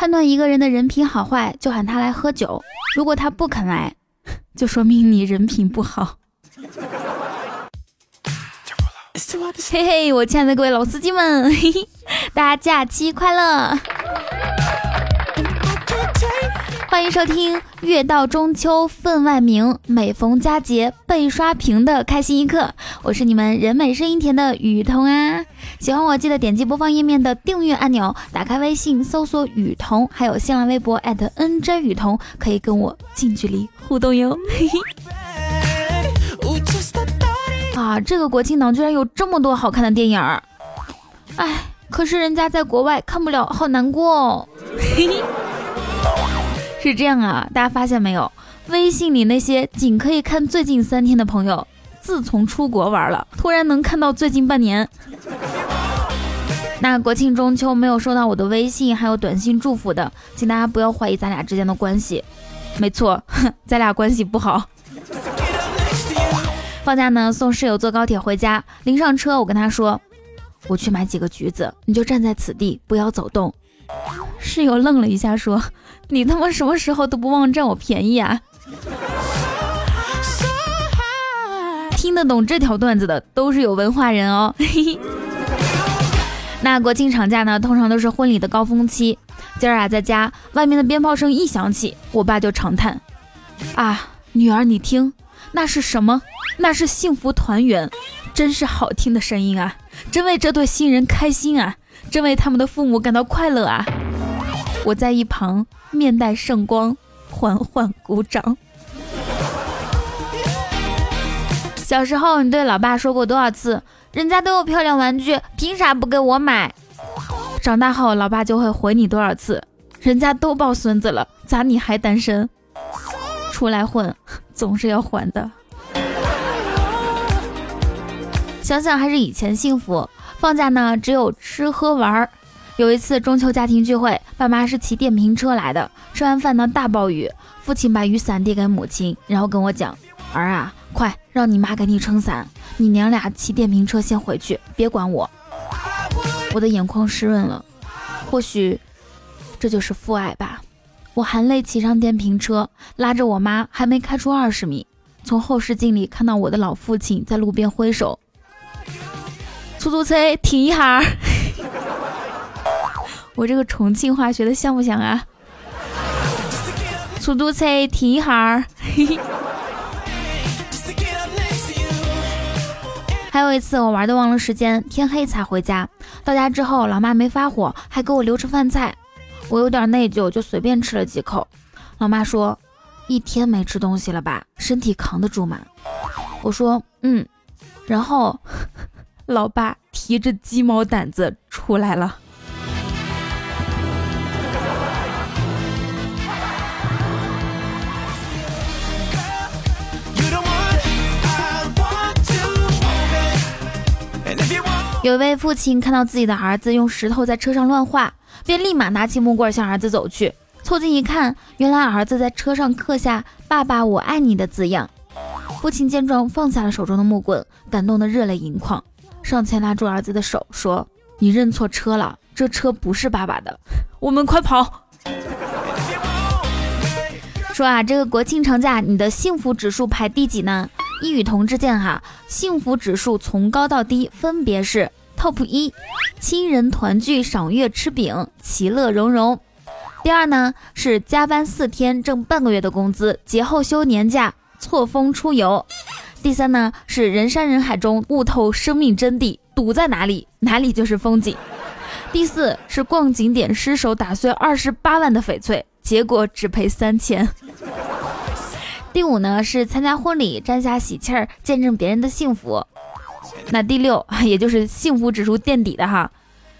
判断一个人的人品好坏，就喊他来喝酒。如果他不肯来，就说明你人品不好。嘿嘿，我亲爱的各位老司机们，嘿嘿，大家假期快乐！欢迎收听《月到中秋分外明，每逢佳节被刷屏》的开心一刻，我是你们人美声音甜的雨桐啊！喜欢我记得点击播放页面的订阅按钮，打开微信搜索雨桐，还有新浪微博 @nj 雨桐，可以跟我近距离互动哟。嘿嘿。啊，这个国庆档居然有这么多好看的电影儿，哎，可是人家在国外看不了，好难过哦。嘿嘿。是这样啊，大家发现没有？微信里那些仅可以看最近三天的朋友，自从出国玩了，突然能看到最近半年。那国庆中秋没有收到我的微信还有短信祝福的，请大家不要怀疑咱俩之间的关系。没错，哼 咱俩关系不好。放假呢，送室友坐高铁回家，临上车我跟他说，我去买几个橘子，你就站在此地，不要走动。室友愣了一下，说：“你他妈什么时候都不忘占我便宜啊？”听得懂这条段子的都是有文化人哦。那国庆长假呢，通常都是婚礼的高峰期。今儿啊，在家外面的鞭炮声一响起，我爸就长叹：“啊，女儿，你听，那是什么？那是幸福团圆，真是好听的声音啊！真为这对新人开心啊！真为他们的父母感到快乐啊！”我在一旁面带圣光，缓缓鼓掌。小时候，你对老爸说过多少次：“人家都有漂亮玩具，凭啥不给我买？”长大后，老爸就会回你多少次：“人家都抱孙子了，咋你还单身？出来混，总是要还的。”想想还是以前幸福，放假呢只有吃喝玩儿。有一次中秋家庭聚会，爸妈是骑电瓶车来的。吃完饭呢，大暴雨，父亲把雨伞递给母亲，然后跟我讲：“儿啊，快让你妈给你撑伞，你娘俩骑电瓶车先回去，别管我。”我的眼眶湿润了，或许这就是父爱吧。我含泪骑上电瓶车，拉着我妈，还没开出二十米，从后视镜里看到我的老父亲在路边挥手：“出租车停一下。”我这个重庆话学的像不像啊？出租车停一下。还有一次我玩的忘了时间，天黑才回家。到家之后，老妈没发火，还给我留着饭菜。我有点内疚，就随便吃了几口。老妈说：“一天没吃东西了吧？身体扛得住吗？”我说：“嗯。”然后，老爸提着鸡毛掸子出来了。有一位父亲看到自己的儿子用石头在车上乱画，便立马拿起木棍向儿子走去。凑近一看，原来儿子在车上刻下“爸爸我爱你”的字样。父亲见状，放下了手中的木棍，感动得热泪盈眶，上前拉住儿子的手，说：“你认错车了，这车不是爸爸的，我们快跑！”说啊，这个国庆长假，你的幸福指数排第几呢？一语同之见哈，幸福指数从高到低分别是：Top 一，亲人团聚赏月吃饼，其乐融融；第二呢是加班四天挣半个月的工资，节后休年假，错峰出游；第三呢是人山人海中悟透生命真谛，堵在哪里哪里就是风景；第四是逛景点失手打碎二十八万的翡翠，结果只赔三千。第五呢是参加婚礼沾下喜气儿，见证别人的幸福。那第六，也就是幸福指数垫底的哈，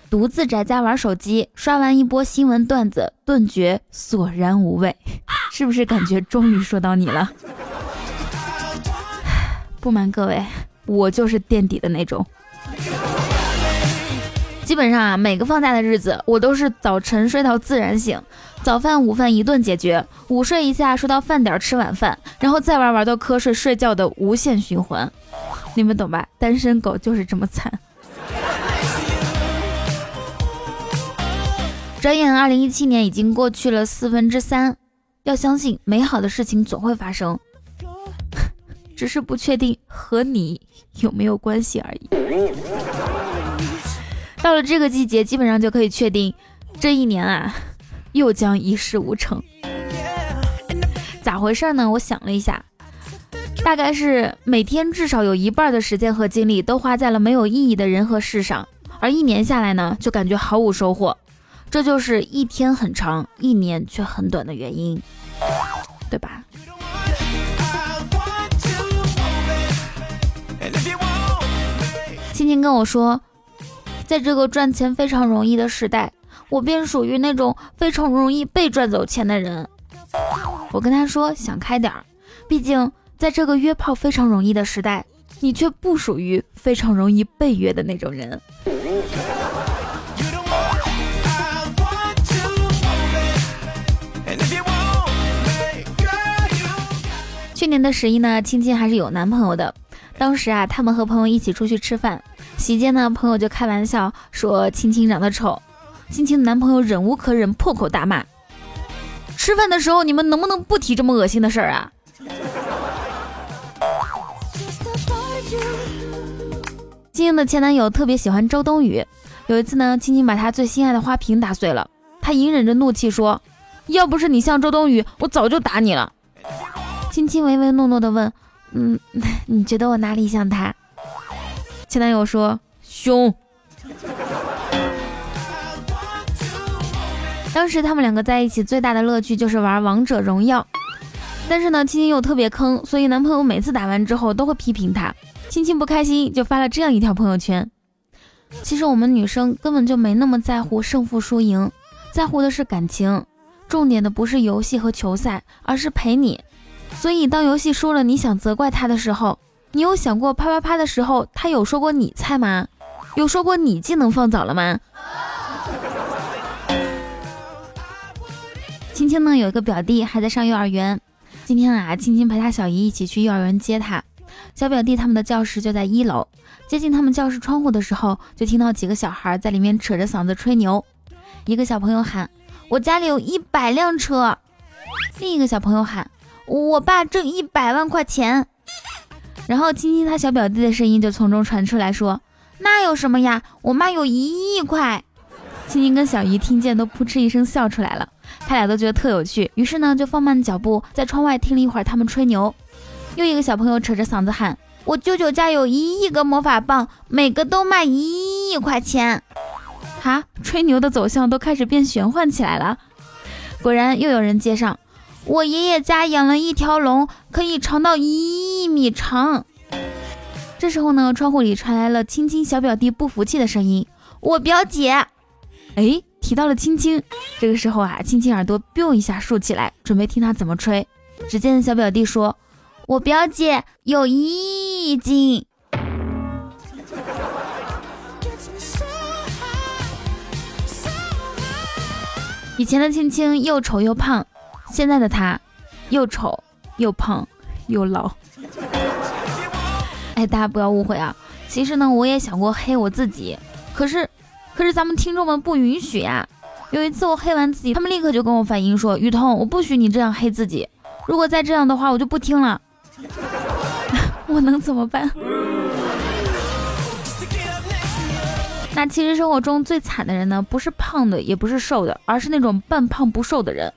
独自宅家玩手机，刷完一波新闻段子，顿觉索然无味。是不是感觉终于说到你了？不瞒各位，我就是垫底的那种。基本上啊，每个放假的日子，我都是早晨睡到自然醒，早饭、午饭一顿解决，午睡一下，说到饭点吃晚饭，然后再玩玩到瞌睡睡觉的无限循环。你们懂吧？单身狗就是这么惨。转眼二零一七年已经过去了四分之三，要相信美好的事情总会发生，只是不确定和你有没有关系而已。到了这个季节，基本上就可以确定，这一年啊，又将一事无成。咋回事呢？我想了一下，大概是每天至少有一半的时间和精力都花在了没有意义的人和事上，而一年下来呢，就感觉毫无收获。这就是一天很长，一年却很短的原因，对吧？青青跟我说，在这个赚钱非常容易的时代，我便属于那种非常容易被赚走钱的人。我跟他说，想开点儿，毕竟在这个约炮非常容易的时代，你却不属于非常容易被约的那种人。去年的十一呢，青青还是有男朋友的。当时啊，他们和朋友一起出去吃饭，席间呢，朋友就开玩笑说青青长得丑，青青的男朋友忍无可忍，破口大骂：“吃饭的时候你们能不能不提这么恶心的事儿啊？”青青的前男友特别喜欢周冬雨，有一次呢，青青把他最心爱的花瓶打碎了，他隐忍着怒气说：“要不是你像周冬雨，我早就打你了。”青青唯唯诺诺的问：“嗯，你觉得我哪里像他？”前男友说：“凶。”当时他们两个在一起最大的乐趣就是玩王者荣耀，但是呢，青青又特别坑，所以男朋友每次打完之后都会批评她。青青不开心，就发了这样一条朋友圈：“其实我们女生根本就没那么在乎胜负输赢，在乎的是感情，重点的不是游戏和球赛，而是陪你。”所以，当游戏输了，你想责怪他的时候，你有想过啪啪啪的时候，他有说过你菜吗？有说过你技能放早了吗？青青呢，有一个表弟还在上幼儿园。今天啊，青青陪他小姨一起去幼儿园接他。小表弟他们的教室就在一楼。接近他们教室窗户的时候，就听到几个小孩在里面扯着嗓子吹牛。一个小朋友喊：“我家里有一百辆车。”另一个小朋友喊。我爸挣一百万块钱，然后青青他小表弟的声音就从中传出来说：“那有什么呀？我妈有一亿块。”青青跟小姨听见都扑哧一声笑出来了，他俩都觉得特有趣，于是呢就放慢脚步在窗外听了一会儿他们吹牛。又一个小朋友扯着嗓子喊：“我舅舅家有一亿个魔法棒，每个都卖一亿块钱。”哈，吹牛的走向都开始变玄幻起来了。果然又有人接上。我爷爷家养了一条龙，可以长到一亿米长。这时候呢，窗户里传来了青青小表弟不服气的声音：“我表姐。”哎，提到了青青。这个时候啊，青青耳朵 biu 一下竖起来，准备听他怎么吹。只见小表弟说：“我表姐有一亿斤。”以前的青青又丑又胖。现在的她，又丑又胖又老。哎，大家不要误会啊！其实呢，我也想过黑我自己，可是，可是咱们听众们不允许呀。有一次我黑完自己，他们立刻就跟我反映说：“雨桐，我不许你这样黑自己，如果再这样的话，我就不听了。”我能怎么办？那其实生活中最惨的人呢，不是胖的，也不是瘦的，而是那种半胖不瘦的人。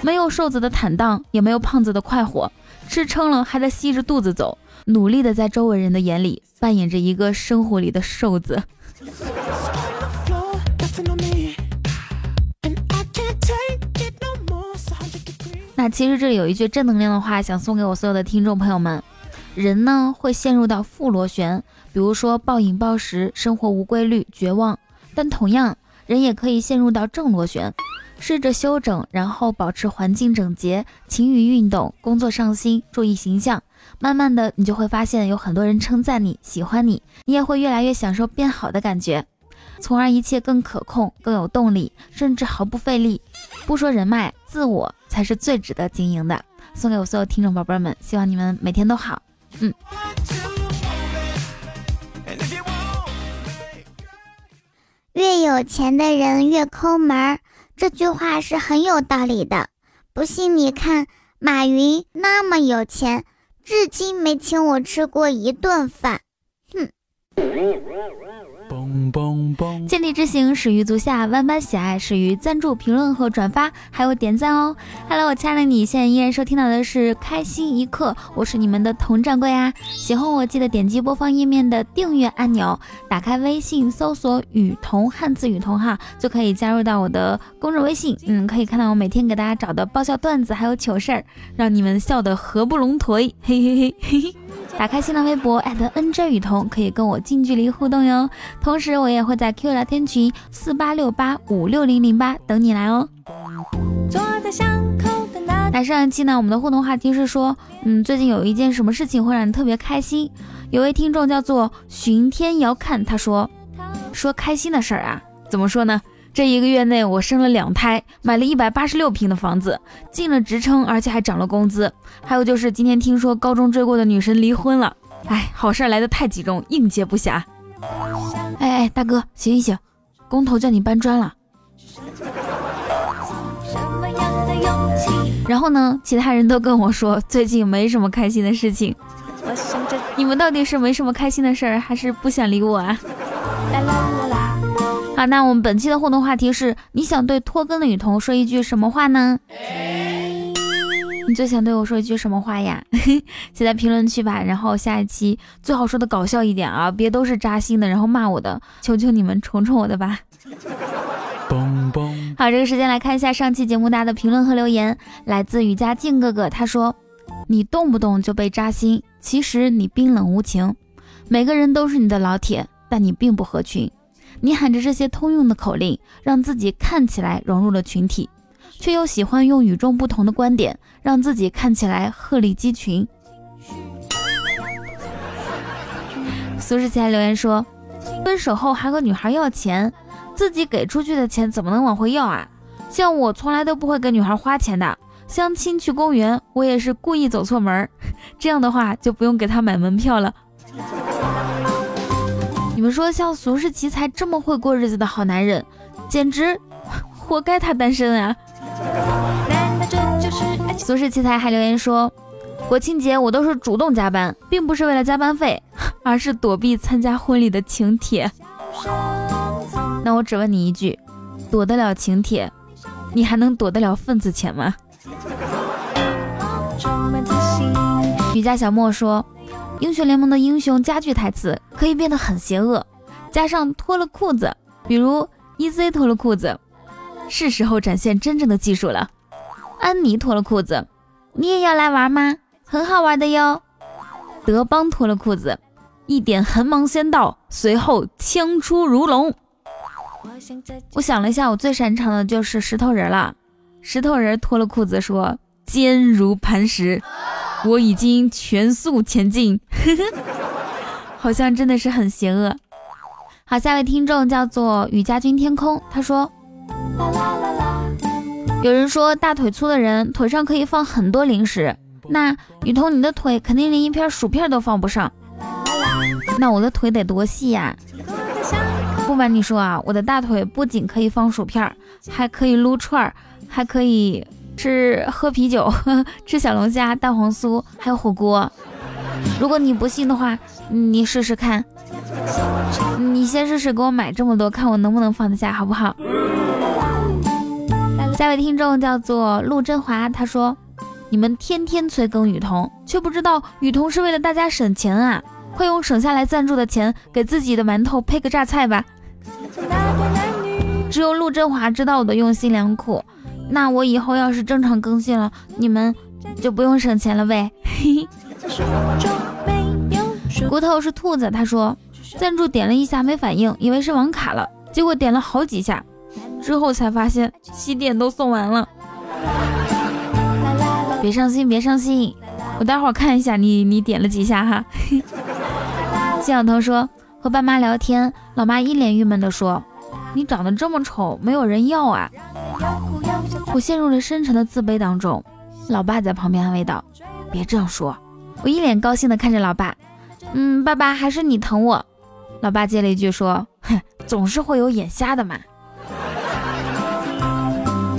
没有瘦子的坦荡，也没有胖子的快活。吃撑了还在吸着肚子走，努力的在周围人的眼里扮演着一个生活里的瘦子。其实这里有一句正能量的话，想送给我所有的听众朋友们：人呢会陷入到负螺旋，比如说暴饮暴食、生活无规律、绝望。但同样，人也可以陷入到正螺旋。试着休整，然后保持环境整洁，勤于运动，工作上心，注意形象。慢慢的，你就会发现有很多人称赞你，喜欢你，你也会越来越享受变好的感觉，从而一切更可控，更有动力，甚至毫不费力。不说人脉，自我才是最值得经营的。送给我所有听众宝贝们，希望你们每天都好。嗯。越有钱的人越抠门儿。这句话是很有道理的。不信你看，马云那么有钱，至今没请我吃过一顿饭。哼。见利之行，始于足下；万般喜爱，始于赞助、评论和转发，还有点赞哦。Hello，我亲爱的你，现在依然收听到的是开心一刻，我是你们的佟掌柜啊。喜欢我记得点击播放页面的订阅按钮，打开微信搜索“雨桐”汉字“雨桐”哈，就可以加入到我的公众微信。嗯，可以看到我每天给大家找的爆笑段子还有糗事儿，让你们笑得合不拢腿，嘿嘿嘿嘿嘿。打开新浪微博 @nj 雨桐，可以跟我近距离互动哟。同时，我也会在 Q 聊天群四八六八五六零零八等你来哦。那上一期呢，我们的互动话题是说，嗯，最近有一件什么事情会让你特别开心？有位听众叫做寻天遥看，他说，说开心的事儿啊，怎么说呢？这一个月内，我生了两胎，买了一百八十六平的房子，进了职称，而且还涨了工资。还有就是今天听说高中追过的女神离婚了，哎，好事来的太集中，应接不暇。哎哎，大哥，醒一醒，工头叫你搬砖了。然后呢，其他人都跟我说最近没什么开心的事情。你们到底是没什么开心的事儿，还是不想理我啊？啦啦啦啦。好，那我们本期的互动话题是：你想对拖更的雨桐说一句什么话呢？你最想对我说一句什么话呀？写在评论区吧。然后下一期最好说的搞笑一点啊，别都是扎心的，然后骂我的，求求你们宠宠我的吧。好，这个时间来看一下上期节目大家的评论和留言，来自雨家静哥哥，他说：你动不动就被扎心，其实你冰冷无情。每个人都是你的老铁，但你并不合群。你喊着这些通用的口令，让自己看起来融入了群体，却又喜欢用与众不同的观点，让自己看起来鹤立鸡群。苏世才留言说：“分手后还和女孩要钱，自己给出去的钱怎么能往回要啊？像我从来都不会给女孩花钱的，相亲去公园，我也是故意走错门，这样的话就不用给她买门票了。”你们说像俗世奇才这么会过日子的好男人，简直活该他单身啊！俗世奇才还留言说，国庆节我都是主动加班，并不是为了加班费，而是躲避参加婚礼的请帖。那我只问你一句，躲得了请帖，你还能躲得了份子钱吗？瑜伽小莫说。英雄联盟的英雄加句台词可以变得很邪恶，加上脱了裤子，比如 EZ 脱了裤子，是时候展现真正的技术了。安妮脱了裤子，你也要来玩吗？很好玩的哟。德邦脱了裤子，一点横芒先到，随后枪出如龙。我想了一下，我最擅长的就是石头人了。石头人脱了裤子说，坚如磐石。我已经全速前进，好像真的是很邪恶。好，下位听众叫做雨家军天空，他说：有人说大腿粗的人腿上可以放很多零食，那雨桐你的腿肯定连一片薯片都放不上，那我的腿得多细呀？不瞒你说啊，我的大腿不仅可以放薯片，还可以撸串儿，还可以。吃喝啤酒，吃小龙虾、蛋黄酥，还有火锅。如果你不信的话，你试试看。你先试试给我买这么多，看我能不能放得下，好不好？下位听众叫做陆振华，他说：“你们天天催更雨桐，却不知道雨桐是为了大家省钱啊！快用省下来赞助的钱给自己的馒头配个榨菜吧。”只有陆振华知道我的用心良苦。那我以后要是正常更新了，你们就不用省钱了呗。骨头是兔子，他说赞助点了一下没反应，以为是网卡了，结果点了好几下之后才发现西点都送完了。别伤心，别伤心，我待会儿看一下你你点了几下哈。谢小彤说和爸妈聊天，老妈一脸郁闷的说：“你长得这么丑，没有人要啊。”我陷入了深沉的自卑当中，老爸在旁边安慰道：“别这样说。”我一脸高兴地看着老爸，嗯，爸爸还是你疼我。老爸接了一句说：“哼，总是会有眼瞎的嘛。”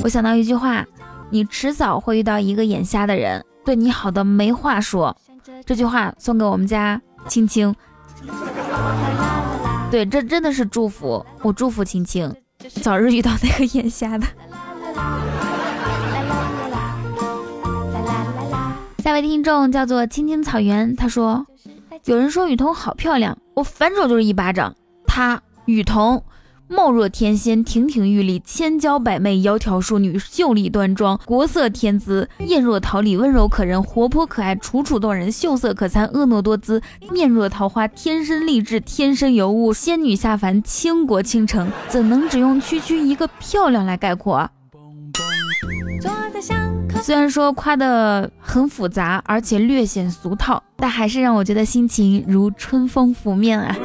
我想到一句话：你迟早会遇到一个眼瞎的人，对你好的没话说。这句话送给我们家青青。对，这真的是祝福，我祝福青青早日遇到那个眼瞎的。下位听众叫做青青草原，他说：“有人说雨桐好漂亮，我反手就是一巴掌。他雨桐，貌若天仙，亭亭玉立，千娇百媚，窈窕淑女，秀丽端庄，国色天姿，艳若桃李，温柔可人，活泼可爱，楚楚动人，秀色可餐，婀娜多姿，面若桃花，天生丽质，天生尤物，仙女下凡，倾国倾城，怎能只用区区一个漂亮来概括啊？”虽然说夸的很复杂，而且略显俗套，但还是让我觉得心情如春风拂面啊！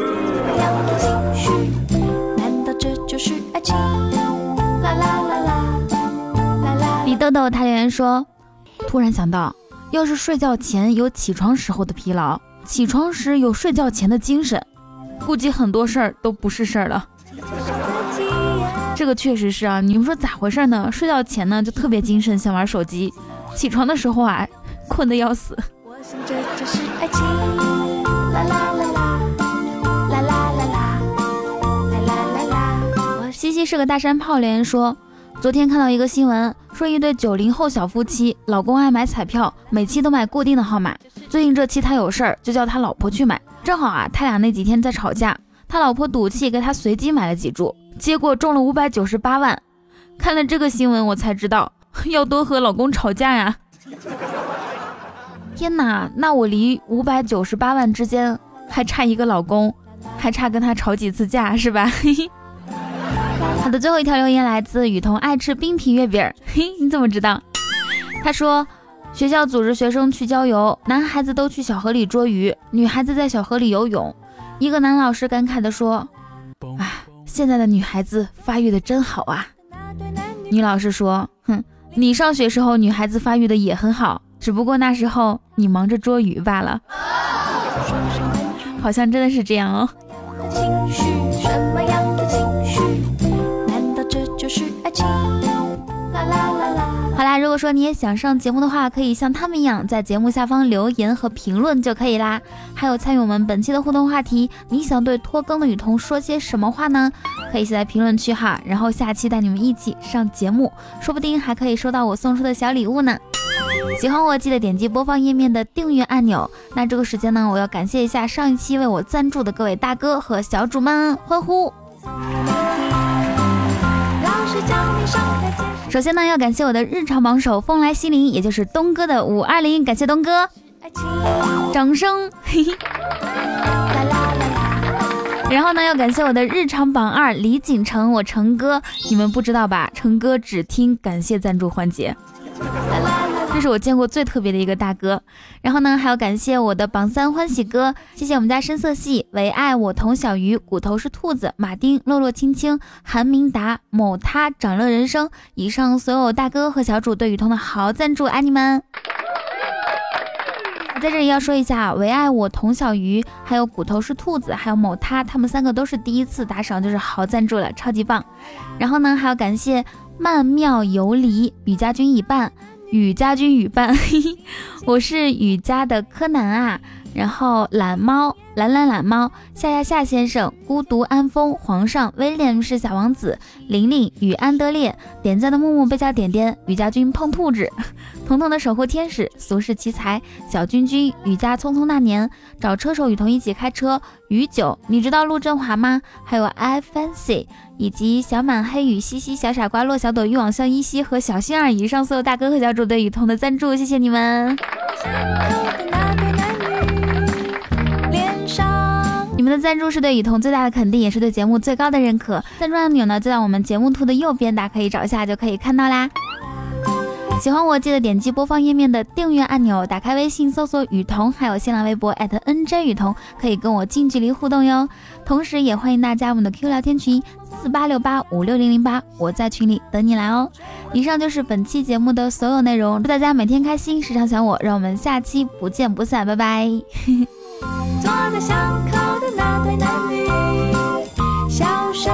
豆豆他留言说：“突然想到，要是睡觉前有起床时候的疲劳，起床时有睡觉前的精神，估计很多事儿都不是事儿了。”这个确实是啊，你们说咋回事呢？睡觉前呢就特别精神，想玩手机；起床的时候啊，困得要死。西西是个大山炮，留言说昨天看到一个新闻，说一对九零后小夫妻，老公爱买彩票，每期都买固定的号码。最近这期他有事儿，就叫他老婆去买。正好啊，他俩那几天在吵架，他老婆赌气给他随机买了几注。结果中了五百九十八万，看了这个新闻，我才知道要多和老公吵架呀！天哪，那我离五百九十八万之间还差一个老公，还差跟他吵几次架是吧？好的，最后一条留言来自雨桐，爱吃冰皮月饼。嘿，你怎么知道？他说学校组织学生去郊游，男孩子都去小河里捉鱼，女孩子在小河里游泳。一个男老师感慨地说：“唉。”现在的女孩子发育的真好啊！女老师说：“哼，你上学时候女孩子发育的也很好，只不过那时候你忙着捉鱼罢了。”好像真的是这样哦。好啦，如果说你也想上节目的话，可以像他们一样在节目下方留言和评论就可以啦。还有参与我们本期的互动话题，你想对拖更的雨桐说些什么话呢？可以写在评论区哈，然后下期带你们一起上节目，说不定还可以收到我送出的小礼物呢。喜欢我记得点击播放页面的订阅按钮。那这个时间呢，我要感谢一下上一期为我赞助的各位大哥和小主们，欢呼！首先呢，要感谢我的日常榜首风来西林，也就是东哥的五二零，感谢东哥，掌声。嘿嘿。然后呢，要感谢我的日常榜二李锦成，我成哥，你们不知道吧？成哥只听感谢赞助环节。这是我见过最特别的一个大哥，然后呢，还要感谢我的榜三欢喜哥，谢谢我们家深色系唯爱我童小鱼，骨头是兔子，马丁落落青青，韩明达某他长乐人生，以上所有大哥和小主对雨桐的好赞助，爱你们！在这里要说一下，唯爱我童小鱼，还有骨头是兔子，还有某他，他们三个都是第一次打赏，就是好赞助了，超级棒！然后呢，还要感谢曼妙游离，雨家军一半。雨家军雨伴，我是雨家的柯南啊。然后懒猫，懒懒懒猫，夏夏夏先生，孤独安风，皇上，威廉是小王子，玲玲与安德烈，点赞的木木被叫点点，雨家军碰兔子，彤彤的守护天使，俗世奇才，小君君，雨家匆匆那年，找车手雨桐一起开车，雨九，你知道陆振华吗？还有 I fancy。以及小满黑雨西西小傻瓜落小朵欲望向依稀和小星儿以上所有大哥和小主对雨桐的赞助，谢谢你们！们的赞助是对雨桐最大的肯定，也是对节目最高的认可。赞助按钮呢就在我们节目图的右边，大家可以找一下就可以看到啦。喜欢我记得点击播放页面的订阅按钮，打开微信搜索雨桐，还有新浪微博 @nj 雨桐，可以跟我近距离互动哟。同时也欢迎大家我们的 Q 聊天群四八六八五六零零八，我在群里等你来哦。以上就是本期节目的所有内容，祝大家每天开心，时常想我，让我们下期不见不散，拜拜。坐在巷口会难遇笑声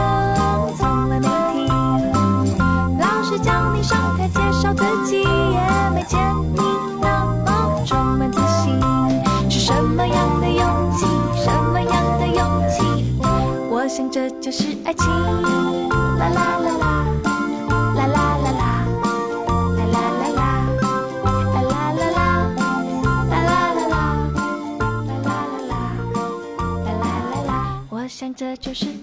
从来没停老师叫你上台介绍自己也没见你那么充满自信是什么样的勇气什么样的勇气我想这就是爱情啦啦啦。想这就是。